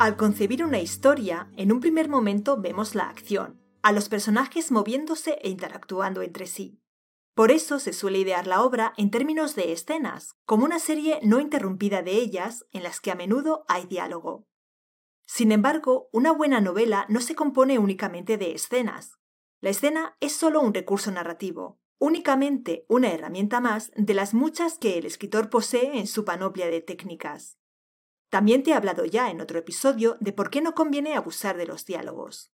Al concebir una historia, en un primer momento vemos la acción, a los personajes moviéndose e interactuando entre sí. Por eso se suele idear la obra en términos de escenas, como una serie no interrumpida de ellas en las que a menudo hay diálogo. Sin embargo, una buena novela no se compone únicamente de escenas. La escena es solo un recurso narrativo, únicamente una herramienta más de las muchas que el escritor posee en su panoplia de técnicas. También te he hablado ya en otro episodio de por qué no conviene abusar de los diálogos.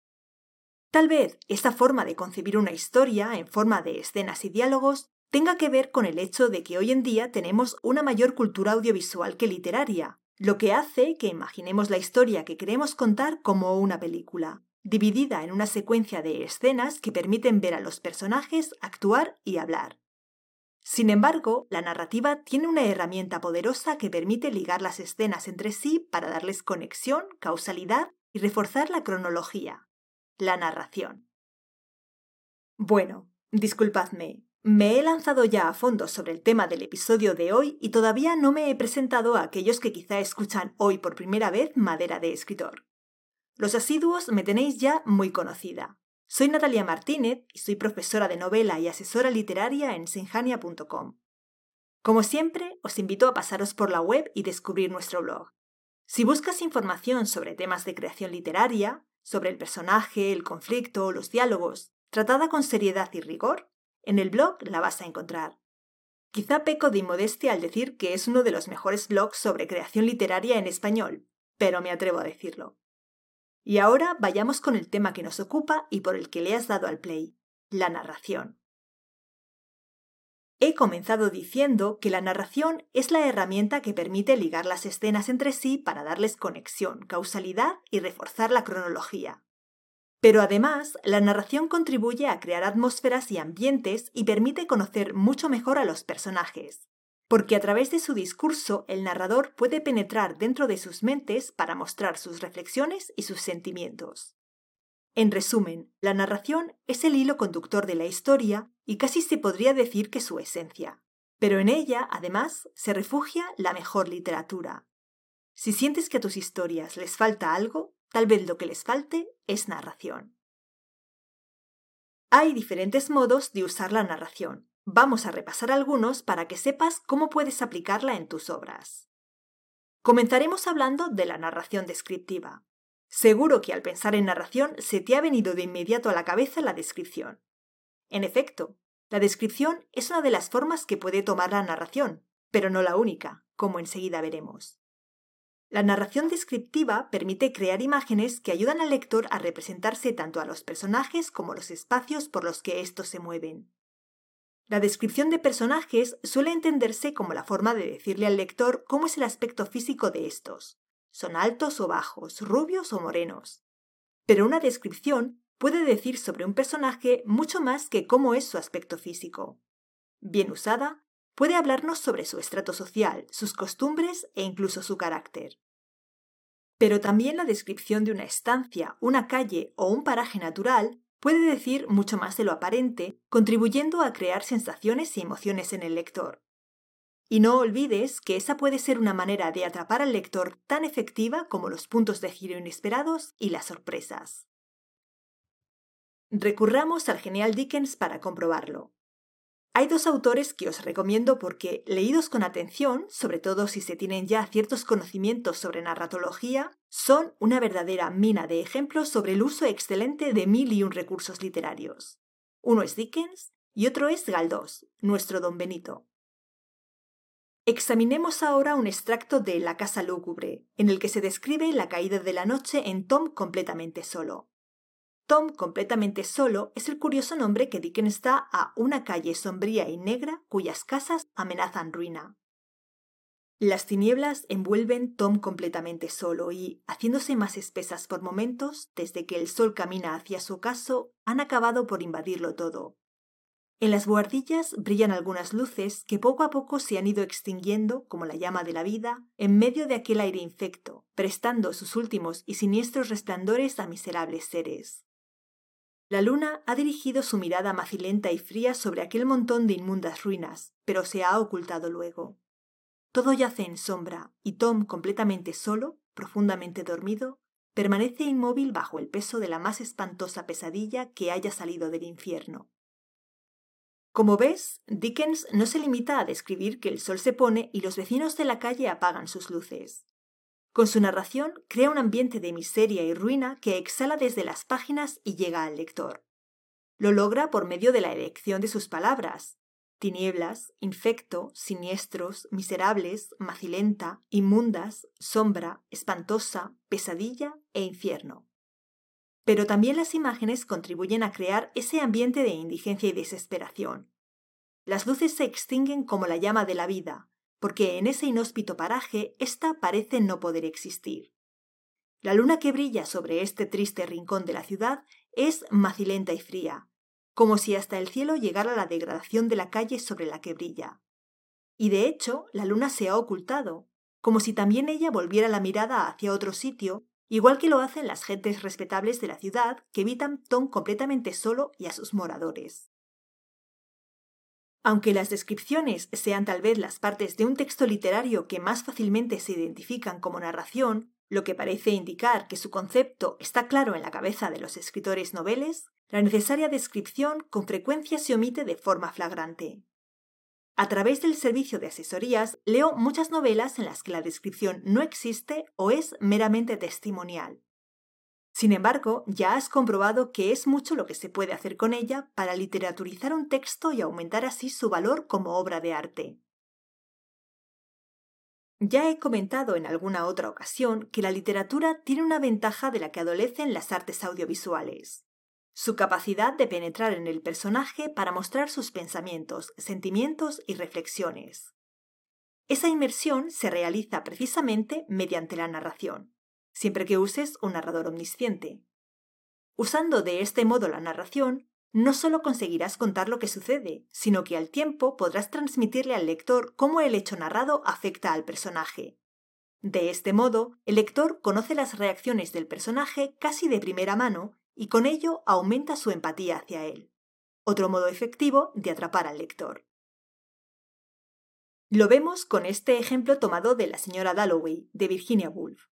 Tal vez esta forma de concebir una historia en forma de escenas y diálogos tenga que ver con el hecho de que hoy en día tenemos una mayor cultura audiovisual que literaria, lo que hace que imaginemos la historia que queremos contar como una película, dividida en una secuencia de escenas que permiten ver a los personajes actuar y hablar. Sin embargo, la narrativa tiene una herramienta poderosa que permite ligar las escenas entre sí para darles conexión, causalidad y reforzar la cronología, la narración. Bueno, disculpadme, me he lanzado ya a fondo sobre el tema del episodio de hoy y todavía no me he presentado a aquellos que quizá escuchan hoy por primera vez Madera de Escritor. Los asiduos me tenéis ya muy conocida. Soy Natalia Martínez y soy profesora de novela y asesora literaria en senjania.com. Como siempre, os invito a pasaros por la web y descubrir nuestro blog. Si buscas información sobre temas de creación literaria, sobre el personaje, el conflicto, los diálogos, tratada con seriedad y rigor, en el blog la vas a encontrar. Quizá peco de inmodestia al decir que es uno de los mejores blogs sobre creación literaria en español, pero me atrevo a decirlo. Y ahora vayamos con el tema que nos ocupa y por el que le has dado al play, la narración. He comenzado diciendo que la narración es la herramienta que permite ligar las escenas entre sí para darles conexión, causalidad y reforzar la cronología. Pero además, la narración contribuye a crear atmósferas y ambientes y permite conocer mucho mejor a los personajes, porque a través de su discurso el narrador puede penetrar dentro de sus mentes para mostrar sus reflexiones y sus sentimientos. En resumen, la narración es el hilo conductor de la historia y casi se podría decir que su esencia. Pero en ella, además, se refugia la mejor literatura. Si sientes que a tus historias les falta algo, tal vez lo que les falte es narración. Hay diferentes modos de usar la narración. Vamos a repasar algunos para que sepas cómo puedes aplicarla en tus obras. Comenzaremos hablando de la narración descriptiva. Seguro que al pensar en narración se te ha venido de inmediato a la cabeza la descripción. En efecto, la descripción es una de las formas que puede tomar la narración, pero no la única, como enseguida veremos. La narración descriptiva permite crear imágenes que ayudan al lector a representarse tanto a los personajes como los espacios por los que éstos se mueven. La descripción de personajes suele entenderse como la forma de decirle al lector cómo es el aspecto físico de estos, son altos o bajos, rubios o morenos. Pero una descripción puede decir sobre un personaje mucho más que cómo es su aspecto físico. Bien usada, puede hablarnos sobre su estrato social, sus costumbres e incluso su carácter. Pero también la descripción de una estancia, una calle o un paraje natural puede decir mucho más de lo aparente, contribuyendo a crear sensaciones y emociones en el lector. Y no olvides que esa puede ser una manera de atrapar al lector tan efectiva como los puntos de giro inesperados y las sorpresas. Recurramos al genial Dickens para comprobarlo. Hay dos autores que os recomiendo porque, leídos con atención, sobre todo si se tienen ya ciertos conocimientos sobre narratología, son una verdadera mina de ejemplos sobre el uso excelente de mil y un recursos literarios. Uno es Dickens y otro es Galdós, nuestro don Benito. Examinemos ahora un extracto de La casa lúgubre, en el que se describe la caída de la noche en Tom completamente solo. Tom completamente solo es el curioso nombre que Dickens da a una calle sombría y negra cuyas casas amenazan ruina. Las tinieblas envuelven Tom completamente solo y, haciéndose más espesas por momentos, desde que el sol camina hacia su ocaso, han acabado por invadirlo todo, en las buhardillas brillan algunas luces que poco a poco se han ido extinguiendo como la llama de la vida en medio de aquel aire infecto, prestando sus últimos y siniestros resplandores a miserables seres. La luna ha dirigido su mirada macilenta y fría sobre aquel montón de inmundas ruinas, pero se ha ocultado luego. Todo yace en sombra, y Tom, completamente solo, profundamente dormido, permanece inmóvil bajo el peso de la más espantosa pesadilla que haya salido del infierno. Como ves, Dickens no se limita a describir que el sol se pone y los vecinos de la calle apagan sus luces. Con su narración crea un ambiente de miseria y ruina que exhala desde las páginas y llega al lector. Lo logra por medio de la elección de sus palabras, tinieblas, infecto, siniestros, miserables, macilenta, inmundas, sombra, espantosa, pesadilla e infierno. Pero también las imágenes contribuyen a crear ese ambiente de indigencia y desesperación. Las luces se extinguen como la llama de la vida, porque en ese inhóspito paraje ésta parece no poder existir. La luna que brilla sobre este triste rincón de la ciudad es macilenta y fría, como si hasta el cielo llegara la degradación de la calle sobre la que brilla. Y de hecho, la luna se ha ocultado, como si también ella volviera la mirada hacia otro sitio, igual que lo hacen las gentes respetables de la ciudad que evitan Tom completamente solo y a sus moradores. Aunque las descripciones sean tal vez las partes de un texto literario que más fácilmente se identifican como narración, lo que parece indicar que su concepto está claro en la cabeza de los escritores noveles, la necesaria descripción con frecuencia se omite de forma flagrante. A través del servicio de asesorías leo muchas novelas en las que la descripción no existe o es meramente testimonial. Sin embargo, ya has comprobado que es mucho lo que se puede hacer con ella para literaturizar un texto y aumentar así su valor como obra de arte. Ya he comentado en alguna otra ocasión que la literatura tiene una ventaja de la que adolecen las artes audiovisuales su capacidad de penetrar en el personaje para mostrar sus pensamientos, sentimientos y reflexiones. Esa inmersión se realiza precisamente mediante la narración, siempre que uses un narrador omnisciente. Usando de este modo la narración, no solo conseguirás contar lo que sucede, sino que al tiempo podrás transmitirle al lector cómo el hecho narrado afecta al personaje. De este modo, el lector conoce las reacciones del personaje casi de primera mano y con ello aumenta su empatía hacia él. Otro modo efectivo de atrapar al lector. Lo vemos con este ejemplo tomado de la señora Dalloway, de Virginia Woolf.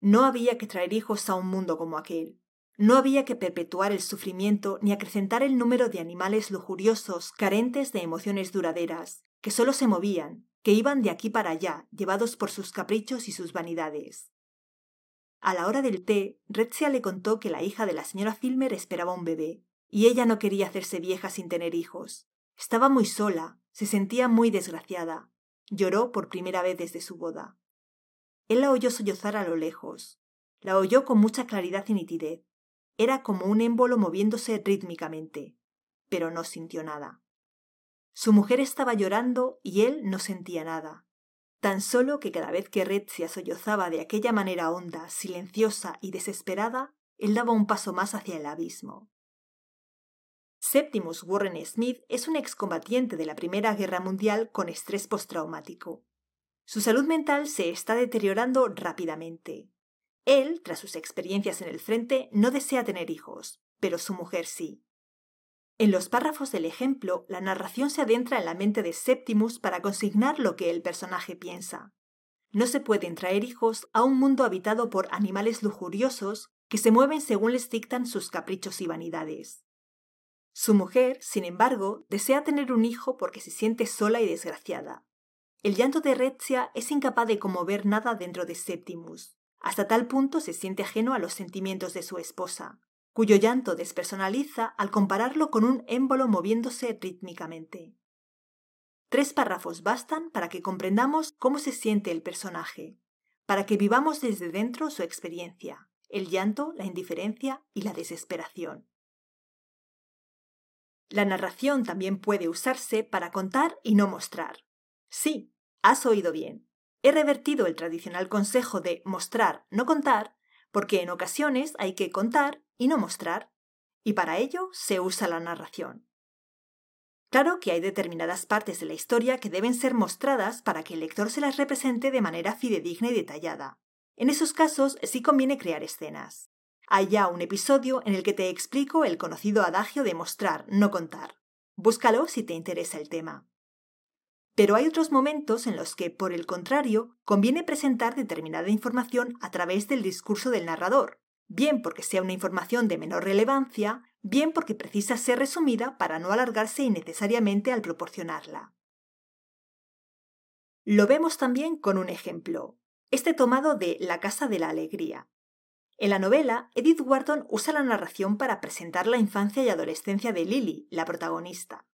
No había que traer hijos a un mundo como aquel. No había que perpetuar el sufrimiento ni acrecentar el número de animales lujuriosos, carentes de emociones duraderas, que solo se movían, que iban de aquí para allá, llevados por sus caprichos y sus vanidades. A la hora del té, Retzia le contó que la hija de la señora Filmer esperaba un bebé, y ella no quería hacerse vieja sin tener hijos. Estaba muy sola, se sentía muy desgraciada. Lloró por primera vez desde su boda. Él la oyó sollozar a lo lejos. La oyó con mucha claridad y nitidez. Era como un émbolo moviéndose rítmicamente, pero no sintió nada. Su mujer estaba llorando y él no sentía nada tan solo que cada vez que Retzia sollozaba de aquella manera honda, silenciosa y desesperada, él daba un paso más hacia el abismo. Septimus Warren Smith es un excombatiente de la Primera Guerra Mundial con estrés postraumático. Su salud mental se está deteriorando rápidamente. Él, tras sus experiencias en el frente, no desea tener hijos, pero su mujer sí. En los párrafos del ejemplo, la narración se adentra en la mente de Septimus para consignar lo que el personaje piensa. No se pueden traer hijos a un mundo habitado por animales lujuriosos que se mueven según les dictan sus caprichos y vanidades. Su mujer, sin embargo, desea tener un hijo porque se siente sola y desgraciada. El llanto de Retzia es incapaz de conmover nada dentro de Septimus. Hasta tal punto se siente ajeno a los sentimientos de su esposa cuyo llanto despersonaliza al compararlo con un émbolo moviéndose rítmicamente. Tres párrafos bastan para que comprendamos cómo se siente el personaje, para que vivamos desde dentro su experiencia, el llanto, la indiferencia y la desesperación. La narración también puede usarse para contar y no mostrar. Sí, has oído bien. He revertido el tradicional consejo de mostrar, no contar, porque en ocasiones hay que contar y no mostrar, y para ello se usa la narración. Claro que hay determinadas partes de la historia que deben ser mostradas para que el lector se las represente de manera fidedigna y detallada. En esos casos sí conviene crear escenas. Hay ya un episodio en el que te explico el conocido adagio de mostrar, no contar. Búscalo si te interesa el tema. Pero hay otros momentos en los que, por el contrario, conviene presentar determinada información a través del discurso del narrador, bien porque sea una información de menor relevancia, bien porque precisa ser resumida para no alargarse innecesariamente al proporcionarla. Lo vemos también con un ejemplo, este tomado de La Casa de la Alegría. En la novela, Edith Wharton usa la narración para presentar la infancia y adolescencia de Lily, la protagonista.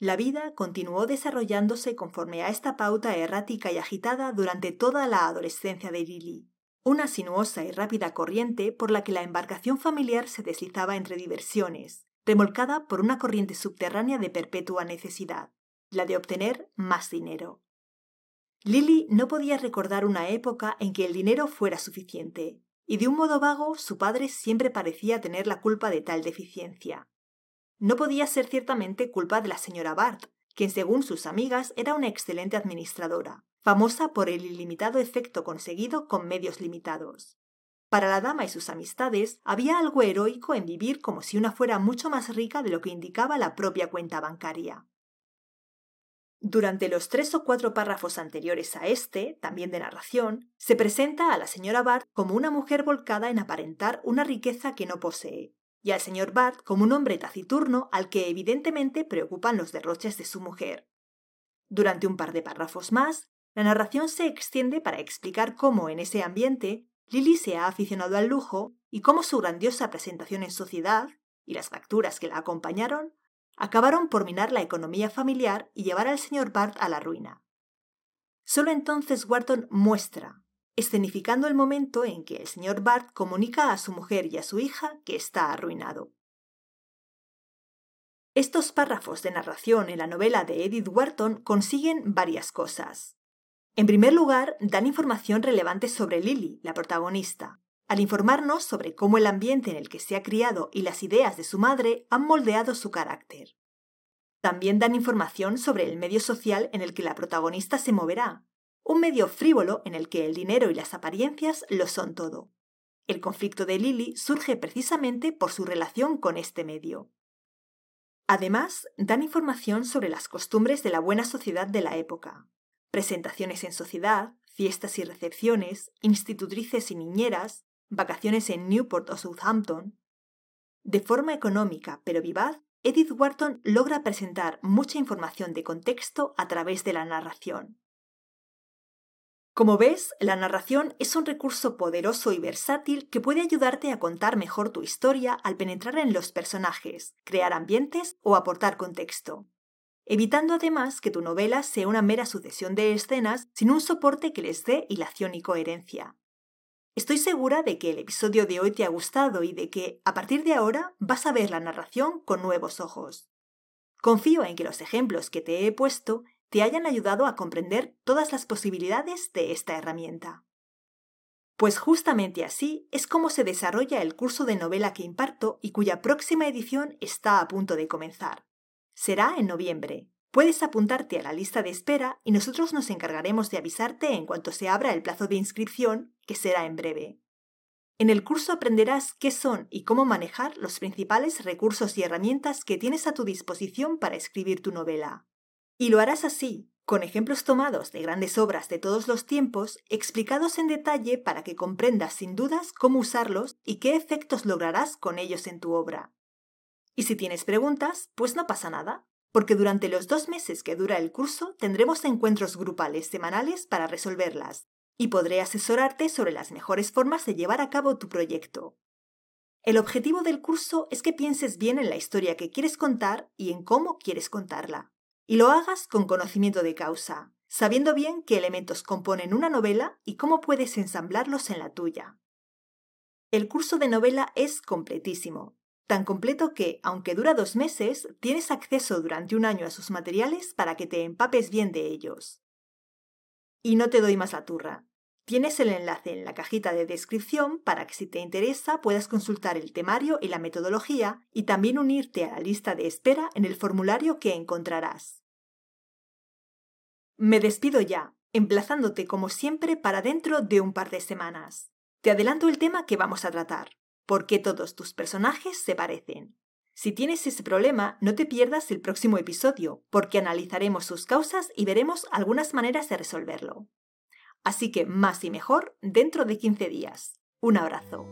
La vida continuó desarrollándose conforme a esta pauta errática y agitada durante toda la adolescencia de Lily, una sinuosa y rápida corriente por la que la embarcación familiar se deslizaba entre diversiones, remolcada por una corriente subterránea de perpetua necesidad, la de obtener más dinero. Lily no podía recordar una época en que el dinero fuera suficiente, y de un modo vago su padre siempre parecía tener la culpa de tal deficiencia. No podía ser ciertamente culpa de la señora Bart, quien según sus amigas era una excelente administradora, famosa por el ilimitado efecto conseguido con medios limitados. Para la dama y sus amistades había algo heroico en vivir como si una fuera mucho más rica de lo que indicaba la propia cuenta bancaria. Durante los tres o cuatro párrafos anteriores a este, también de narración, se presenta a la señora Bart como una mujer volcada en aparentar una riqueza que no posee, y al señor Bart como un hombre taciturno al que evidentemente preocupan los derroches de su mujer. Durante un par de párrafos más, la narración se extiende para explicar cómo en ese ambiente Lily se ha aficionado al lujo y cómo su grandiosa presentación en sociedad y las facturas que la acompañaron acabaron por minar la economía familiar y llevar al señor Bart a la ruina. Solo entonces Wharton muestra, escenificando el momento en que el señor Bart comunica a su mujer y a su hija que está arruinado. Estos párrafos de narración en la novela de Edith Wharton consiguen varias cosas. En primer lugar, dan información relevante sobre Lily, la protagonista, al informarnos sobre cómo el ambiente en el que se ha criado y las ideas de su madre han moldeado su carácter. También dan información sobre el medio social en el que la protagonista se moverá, un medio frívolo en el que el dinero y las apariencias lo son todo. El conflicto de Lily surge precisamente por su relación con este medio. Además, dan información sobre las costumbres de la buena sociedad de la época, presentaciones en sociedad, fiestas y recepciones, institutrices y niñeras, vacaciones en Newport o Southampton. De forma económica pero vivaz, Edith Wharton logra presentar mucha información de contexto a través de la narración. Como ves, la narración es un recurso poderoso y versátil que puede ayudarte a contar mejor tu historia al penetrar en los personajes, crear ambientes o aportar contexto evitando además que tu novela sea una mera sucesión de escenas sin un soporte que les dé hilación y coherencia. Estoy segura de que el episodio de hoy te ha gustado y de que, a partir de ahora, vas a ver la narración con nuevos ojos. Confío en que los ejemplos que te he puesto te hayan ayudado a comprender todas las posibilidades de esta herramienta. Pues justamente así es como se desarrolla el curso de novela que imparto y cuya próxima edición está a punto de comenzar. Será en noviembre. Puedes apuntarte a la lista de espera y nosotros nos encargaremos de avisarte en cuanto se abra el plazo de inscripción, que será en breve. En el curso aprenderás qué son y cómo manejar los principales recursos y herramientas que tienes a tu disposición para escribir tu novela. Y lo harás así, con ejemplos tomados de grandes obras de todos los tiempos, explicados en detalle para que comprendas sin dudas cómo usarlos y qué efectos lograrás con ellos en tu obra. Y si tienes preguntas, pues no pasa nada, porque durante los dos meses que dura el curso tendremos encuentros grupales semanales para resolverlas, y podré asesorarte sobre las mejores formas de llevar a cabo tu proyecto. El objetivo del curso es que pienses bien en la historia que quieres contar y en cómo quieres contarla, y lo hagas con conocimiento de causa, sabiendo bien qué elementos componen una novela y cómo puedes ensamblarlos en la tuya. El curso de novela es completísimo, tan completo que, aunque dura dos meses, tienes acceso durante un año a sus materiales para que te empapes bien de ellos. Y no te doy más la turra. Tienes el enlace en la cajita de descripción para que si te interesa puedas consultar el temario y la metodología y también unirte a la lista de espera en el formulario que encontrarás. Me despido ya, emplazándote como siempre para dentro de un par de semanas. Te adelanto el tema que vamos a tratar. ¿Por qué todos tus personajes se parecen? Si tienes ese problema, no te pierdas el próximo episodio, porque analizaremos sus causas y veremos algunas maneras de resolverlo. Así que más y mejor dentro de 15 días. Un abrazo.